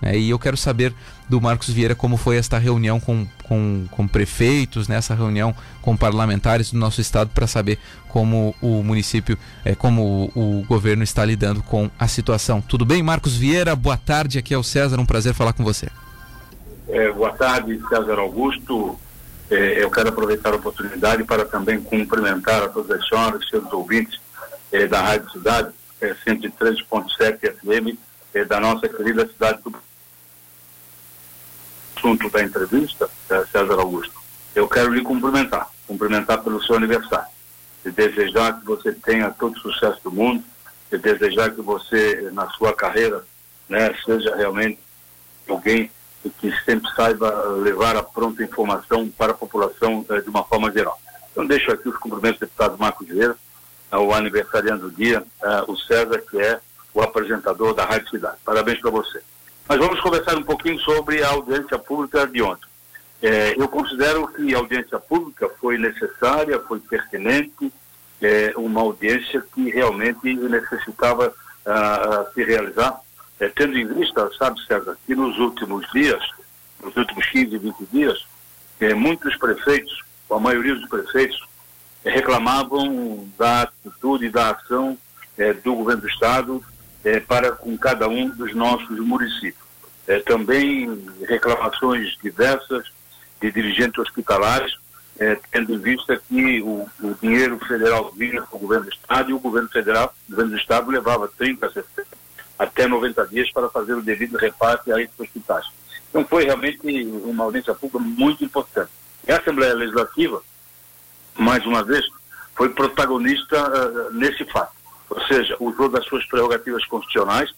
Né? E eu quero saber do Marcos Vieira como foi esta reunião com, com, com prefeitos, nessa né? reunião com parlamentares do nosso estado para saber como o município, é, como o, o, governo está lidando com a situação. Tudo bem, Marcos Vieira? Boa tarde, aqui é o César, um prazer falar com você. É, boa tarde, César Augusto. É, eu quero aproveitar a oportunidade para também cumprimentar a todas as senhoras e seus ouvintes é, da Rádio Cidade, é, 103.7 FM, é, da nossa querida cidade do assunto da entrevista, é, César Augusto, eu quero lhe cumprimentar, cumprimentar pelo seu aniversário, e desejar que você tenha todo o sucesso do mundo, e desejar que você, na sua carreira, né, seja realmente alguém que sempre saiba levar a pronta informação para a população eh, de uma forma geral. Então, deixo aqui os cumprimentos do deputado Marcos Vieira, ao aniversariante do dia, eh, o César, que é o apresentador da Rádio Cidade. Parabéns para você. Mas vamos conversar um pouquinho sobre a audiência pública de ontem. É, eu considero que a audiência pública foi necessária, foi pertinente, é, uma audiência que realmente necessitava uh, se realizar, é, tendo em vista, sabe, César, que nos últimos dias, nos últimos 15, 20 dias, é, muitos prefeitos, a maioria dos prefeitos, é, reclamavam da atitude e da ação é, do governo do Estado é, para com cada um dos nossos municípios. É, também reclamações diversas de dirigentes hospitalares, é, tendo em vista que o, o dinheiro federal vinha para o governo do Estado e o governo federal, o governo do Estado levava 30, 60, até 90 dias para fazer o devido reparte a esses hospitais. Então foi realmente uma audiência pública muito importante. E a Assembleia Legislativa, mais uma vez, foi protagonista uh, nesse fato ou seja, usou das suas prerrogativas constitucionais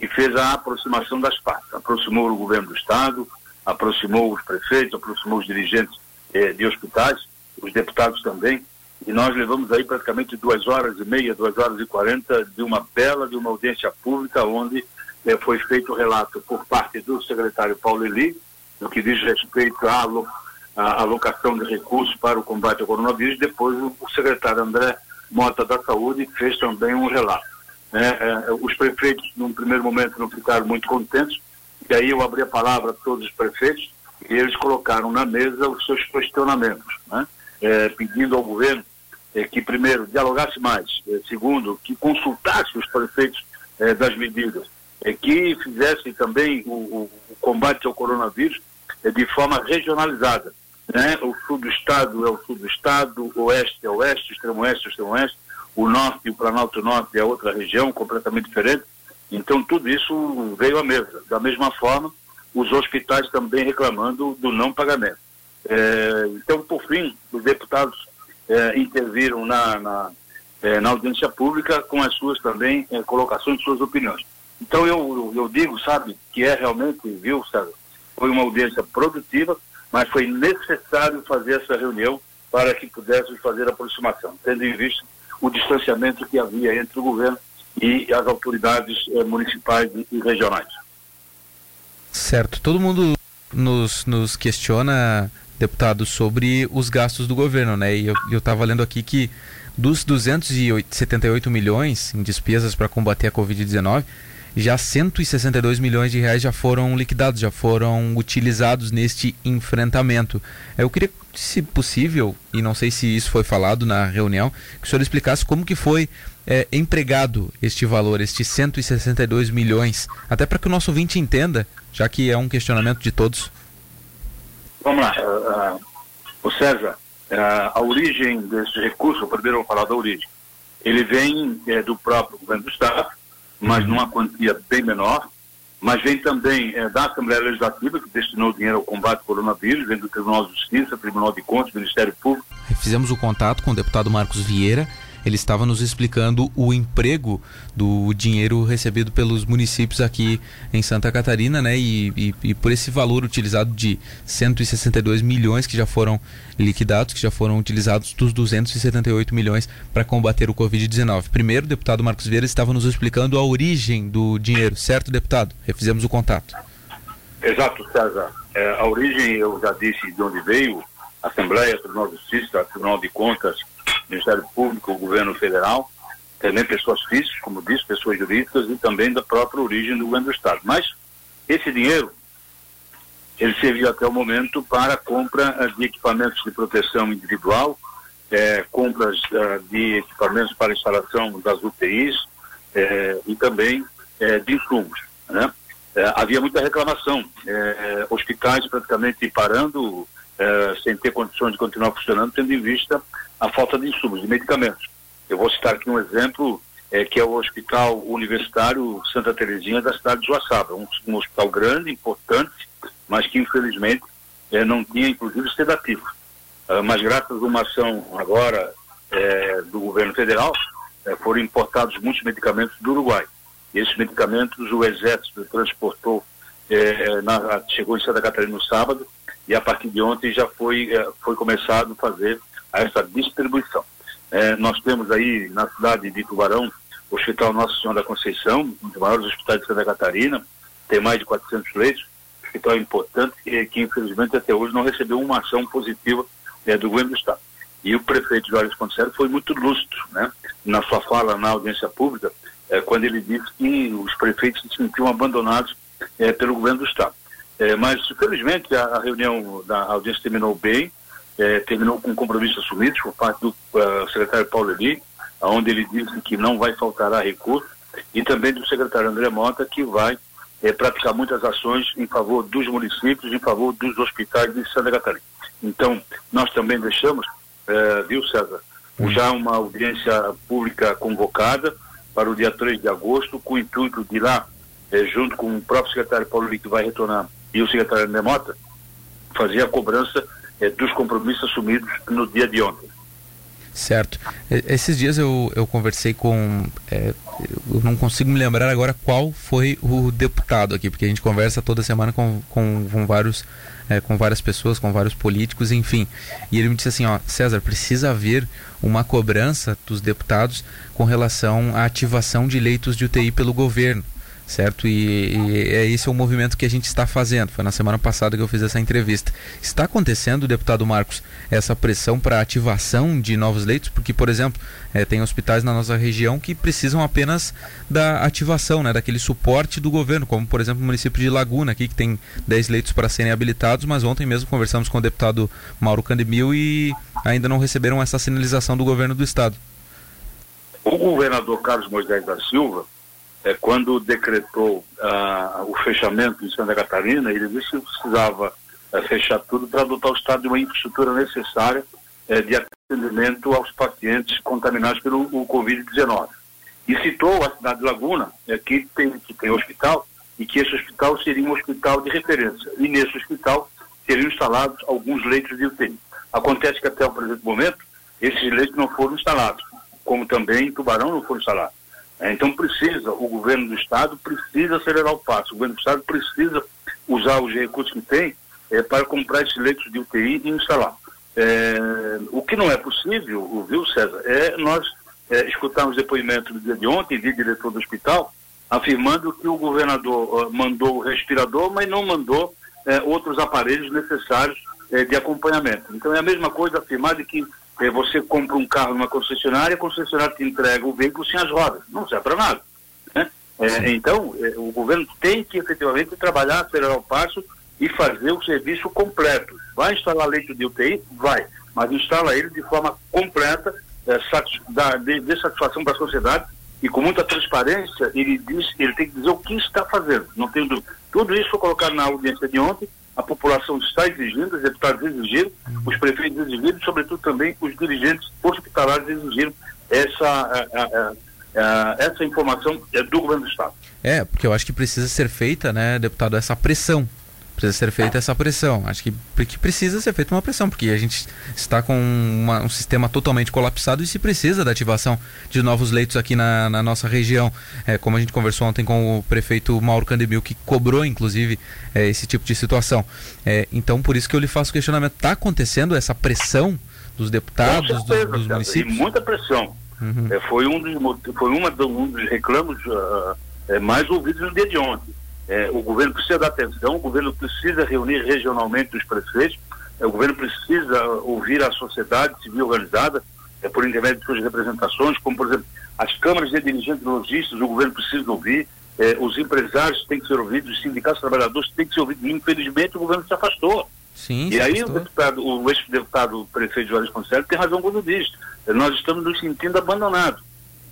e fez a aproximação das partes. Aproximou o governo do Estado, aproximou os prefeitos, aproximou os dirigentes eh, de hospitais, os deputados também, e nós levamos aí praticamente duas horas e meia, duas horas e quarenta de uma bela, de uma audiência pública, onde eh, foi feito o relato por parte do secretário Paulo Eli, no que diz respeito à, alocação de recursos para o combate ao coronavírus, depois o, o secretário André Mota da Saúde fez também um relato. Né? É, os prefeitos, num primeiro momento, não ficaram muito contentes, e aí eu abri a palavra a todos os prefeitos e eles colocaram na mesa os seus questionamentos, né? é, pedindo ao governo é, que, primeiro, dialogasse mais, é, segundo, que consultasse os prefeitos é, das medidas, é, que fizesse também o, o, o combate ao coronavírus de forma regionalizada né? O sul do estado é o sul do estado, o oeste é o oeste, o extremo oeste é o extremo oeste, o norte e o Planalto Norte é outra região completamente diferente. Então tudo isso veio à mesa. Da mesma forma, os hospitais também reclamando do não pagamento. É, então, por fim, os deputados é, interviram na, na, é, na, audiência pública com as suas também é, colocações, suas opiniões. Então eu, eu, digo, sabe, que é realmente, viu, César, foi uma audiência produtiva, mas foi necessário fazer essa reunião para que pudéssemos fazer a aproximação, tendo em vista o distanciamento que havia entre o governo e as autoridades eh, municipais e, regionais. Certo. Todo mundo nos, nos questiona, deputado, sobre os gastos do governo, né? E eu estava lendo aqui que dos 278 milhões em despesas para combater a Covid-19, já 162 milhões de reais já foram liquidados, já foram utilizados neste enfrentamento. Eu queria, se possível, e não sei se isso foi falado na reunião, que o senhor explicasse como que foi é, empregado este valor, estes 162 milhões, até para que o nosso ouvinte entenda, já que é um questionamento de todos. Vamos lá, uh, uh, o César, uh, a origem desse recurso, primeiro vou falar da origem, ele vem do próprio governo do Estado, mas numa quantia bem menor, mas vem também é, da Assembleia Legislativa, que destinou dinheiro ao combate ao coronavírus, vem do Tribunal de Justiça, Tribunal de Contas, Ministério Público. Fizemos o contato com o deputado Marcos Vieira, ele estava nos explicando o emprego do dinheiro recebido pelos municípios aqui em Santa Catarina, né? E, e, e, por esse valor utilizado de 162 milhões que já foram liquidados, que já foram utilizados dos 278 milhões para combater o Covid-19. Primeiro, o deputado Marcos Vieira estava nos explicando a origem do dinheiro, certo, deputado? Refizemos o contato. Exato, César. É, a origem, eu já disse de onde veio, Assembleia, Tribunal de Justiça, Tribunal de Contas, Ministério Público, o governo federal, também pessoas físicas, como disse, pessoas jurídicas e também da própria origem do governo do Estado. Mas Esse dinheiro, ele serviu até o momento para compra de equipamentos de proteção individual, é, compras uh, de equipamentos para instalação das UTIs é, e também de insumos. Né? Havia muita reclamação, hospitais praticamente parando, sem ter condições de continuar funcionando, tendo em vista a falta de insumos, de medicamentos. Eu vou citar aqui um exemplo, que é o Hospital Universitário Santa Terezinha da cidade de Joaçaba, um, um hospital grande, importante, mas que infelizmente não tinha inclusive sedativo. Uh, mas graças a uma ação agora do governo federal, foram importados muitos medicamentos do Uruguai. Esses medicamentos o Exército transportou, é, na, chegou em Santa Catarina no sábado e a partir de ontem já foi, é, foi começado a fazer essa distribuição. É, nós temos aí na cidade de Tubarão o Hospital Nossa Senhora da Conceição, um dos maiores hospitais de Santa Catarina, tem mais de 400 leitos, hospital importante que, que infelizmente até hoje não recebeu uma ação positiva é, do governo do Estado. E o prefeito Jorge Ponticero foi muito lúcido, né? Na sua fala na audiência pública, é, quando ele disse que os prefeitos se sentiam abandonados é, pelo governo do Estado. É, mas, felizmente, a, a, reunião da audiência terminou bem, é, terminou com compromissos assumidos por parte do uh, secretário Paulo Eli, onde ele disse que não vai faltar recurso, e também do secretário André Mota, que vai é, praticar muitas ações em favor dos municípios, em favor dos hospitais de Santa Catarina. Então, nós também deixamos, é, viu, César, já uma audiência pública convocada, para o dia 3 de agosto, com o intuito de lá, eh, junto com o próprio secretário Paulo Lito, que vai retornar, e o secretário André Mota, fazer a cobrança eh, dos compromissos assumidos no dia de ontem. Certo. Esses dias eu, eu conversei com. É, eu não consigo me lembrar agora qual foi o deputado aqui, porque a gente conversa toda semana com, com, com vários. É, com várias pessoas, com vários políticos, enfim. E ele me disse assim, ó, César, precisa haver uma cobrança dos deputados com relação à ativação de leitos de UTI pelo governo certo? E, e é esse é o movimento que a gente está fazendo. Foi na semana passada que eu fiz essa entrevista. Está acontecendo, deputado Marcos, essa pressão para ativação de novos leitos? Porque, por exemplo, é, tem hospitais na nossa região que precisam apenas da ativação, né, daquele suporte do governo, como, por exemplo, o município de Laguna, aqui, que tem 10 leitos para serem habilitados, mas ontem mesmo conversamos com o deputado Mauro Candemil e ainda não receberam essa sinalização do governo do estado. O governador Carlos Moisés da Silva é, quando decretou ah, o fechamento em Santa Catarina, ele disse que precisava é, fechar tudo para adotar o estado de uma infraestrutura necessária é, de atendimento aos pacientes contaminados pelo Covid-19. E citou a cidade de Laguna, é, que, tem, que tem hospital, e que esse hospital seria um hospital de referência. E nesse hospital seriam instalados alguns leitos de UTI. Acontece que até o presente momento, esses leitos não foram instalados, como também em Tubarão não foram instalados. É, então precisa, o governo do estado precisa acelerar o passo, o governo do estado precisa usar os recursos que tem é, para comprar esses leitos de UTI e instalar. É, o que não é possível, viu César, é nós é, escutarmos depoimento do dia de ontem de diretor do hospital afirmando que o governador uh, mandou o respirador, mas não mandou uh, outros aparelhos necessários uh, de acompanhamento. Então é a mesma coisa afirmar de que você compra um carro numa concessionária, a concessionária te entrega o veículo sem as rodas. Não serve para nada. Né? É, então, é, o governo tem que efetivamente trabalhar, acelerar o passo e fazer o serviço completo. Vai instalar leito de UTI? Vai. Mas instala ele de forma completa, é, da, de, de satisfação para a sociedade e com muita transparência, ele diz, ele tem que dizer o que está fazendo. Não tem dúvida. Tudo isso foi colocado na audiência de ontem a população está exigindo, os deputados exigiram, os prefeitos exigiram, sobretudo também os dirigentes hospitalares exigiram essa, a, a, a, essa informação do governo do Estado. É, porque eu acho que precisa ser feita, né, deputado, essa pressão Precisa ser feita essa pressão. Acho que, que precisa ser feita uma pressão, porque a gente está com uma, um sistema totalmente colapsado e se precisa da ativação de novos leitos aqui na, na nossa região. É, como a gente conversou ontem com o prefeito Mauro Candemil, que cobrou, inclusive, é, esse tipo de situação. É, então, por isso que eu lhe faço o questionamento. Está acontecendo essa pressão dos deputados, certeza, dos, dos municípios? muita pressão. Uhum. É, foi, um dos, foi uma, um dos reclamos uh, mais ouvidos no dia de ontem é, o governo precisa dar atenção, o governo precisa reunir regionalmente os prefeitos, é, o governo precisa ouvir a sociedade civil organizada é, por intermédio de suas representações, como, por exemplo, as câmaras de dirigentes lojistas, o governo precisa ouvir, eh, os empresários têm que ser ouvidos, os sindicatos trabalhadores têm que ser ouvidos. Infelizmente, o governo se afastou. Sim, e aí o deputado, o ex-deputado prefeito Jorge Conselho tem razão quando diz, nós estamos nos sentindo abandonados.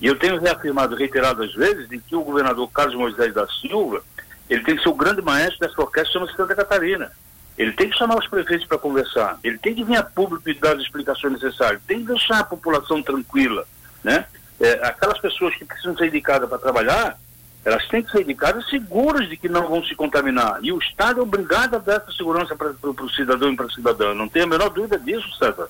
E eu tenho reafirmado reiteradas vezes de que o governador Carlos Moisés da Silva, ele tem que ser o grande maestro dessa orquestra chama Santa Catarina. Ele tem que chamar os prefeitos para conversar, ele tem que vir a público e dar as explicações necessárias, tem que deixar a população tranquila, né? É, aquelas pessoas que precisam ser indicadas para trabalhar, elas têm que ser indicadas seguras de que não vão se contaminar. E o Estado é obrigado a dar essa segurança para o cidadão e para a cidadã. Não tenho a menor dúvida disso, César.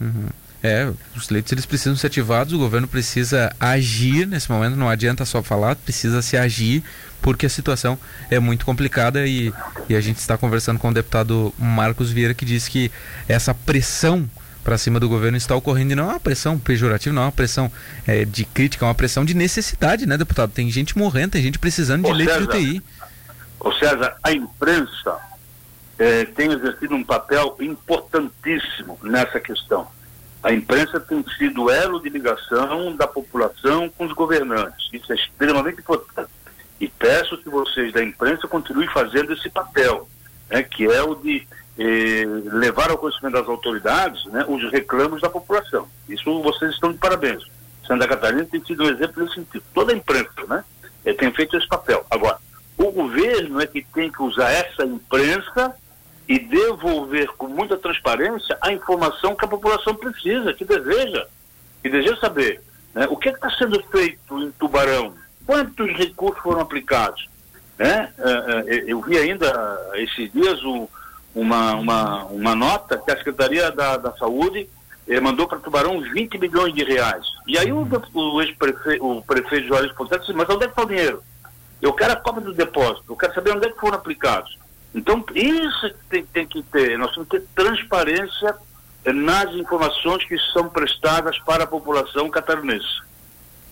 Uhum. É, os leitos eles precisam ser ativados, o governo precisa agir nesse momento, não adianta só falar, precisa se agir, porque a situação é muito complicada e, e a gente está conversando com o deputado Marcos Vieira que diz que essa pressão para cima do governo está ocorrendo e não é uma pressão pejorativa, não é uma pressão é, de crítica, é uma pressão de necessidade, né, deputado? Tem gente morrendo, tem gente precisando de Ô, leite César, de UTI. Ô César, a imprensa é, tem exercido um papel importantíssimo nessa questão. A imprensa tem sido elo de ligação da população com os governantes. Isso é extremamente importante. E peço que vocês da imprensa continuem fazendo esse papel, né, que é o de eh, levar ao conhecimento das autoridades né, os reclamos da população. Isso vocês estão de parabéns. Santa Catarina tem sido um exemplo nesse sentido. Toda a imprensa né, eh, tem feito esse papel. Agora, o governo é que tem que usar essa imprensa e devolver com muita transparência a informação que a população precisa, que deseja, que deseja saber. Né? O que é está sendo feito em Tubarão? Quantos recursos foram aplicados? Né? Eh, eh, eu vi ainda esses dias uma, uma, uma nota que a Secretaria da, da Saúde eh, mandou para Tubarão 20 milhões de reais. E aí o, o ex-prefeito, o prefeito Jorge Pontes disse, mas onde é que está o dinheiro? Eu quero a cópia do depósito, eu quero saber onde é que foram aplicados. Então, isso tem, tem que ter, nós temos que ter transparência nas informações que são prestadas para a população catarinense.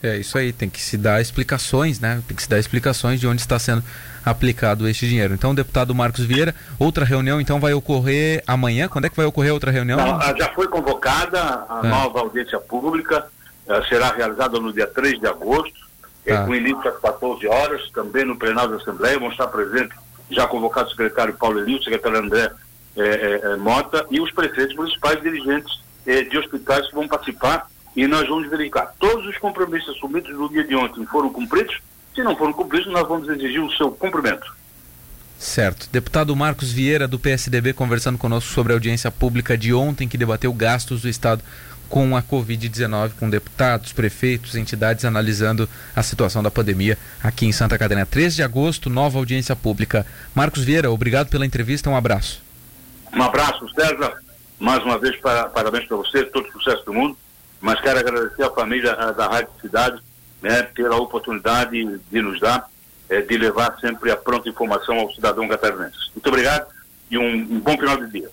É isso aí, tem que se dar explicações, né? Tem que se dar explicações de onde está sendo aplicado este dinheiro. Então, deputado Marcos Vieira, outra reunião então vai ocorrer amanhã? Quando é que vai ocorrer outra reunião? Não, já foi convocada a é. nova audiência pública, uh, será realizada no dia 3 de agosto, é, com início às 14 horas, também no plenário da Assembleia, vão estar presentes já convocado o secretário Paulo Elio, o secretário André é, Mota e os prefeitos municipais dirigentes de hospitais que vão participar e nós vamos verificar. Todos os compromissos assumidos no dia de ontem foram cumpridos. Se não foram cumpridos, nós vamos exigir o seu cumprimento. Certo. Deputado Marcos Vieira, do PSDB, conversando conosco sobre a audiência pública de ontem, que debateu gastos do Estado com a Covid-19, com deputados, prefeitos, entidades analisando a situação da pandemia aqui em Santa Catarina. 3 de agosto, nova audiência pública. Marcos Vieira, obrigado pela entrevista, um abraço. Um abraço, César. Mais uma vez, para, parabéns para você, todo sucesso do mundo mas quero agradecer à família da Rádio Cidade né, pela oportunidade de nos dar é, de levar sempre a pronta informação ao cidadão catarinense. Muito obrigado e um, um bom final de dia.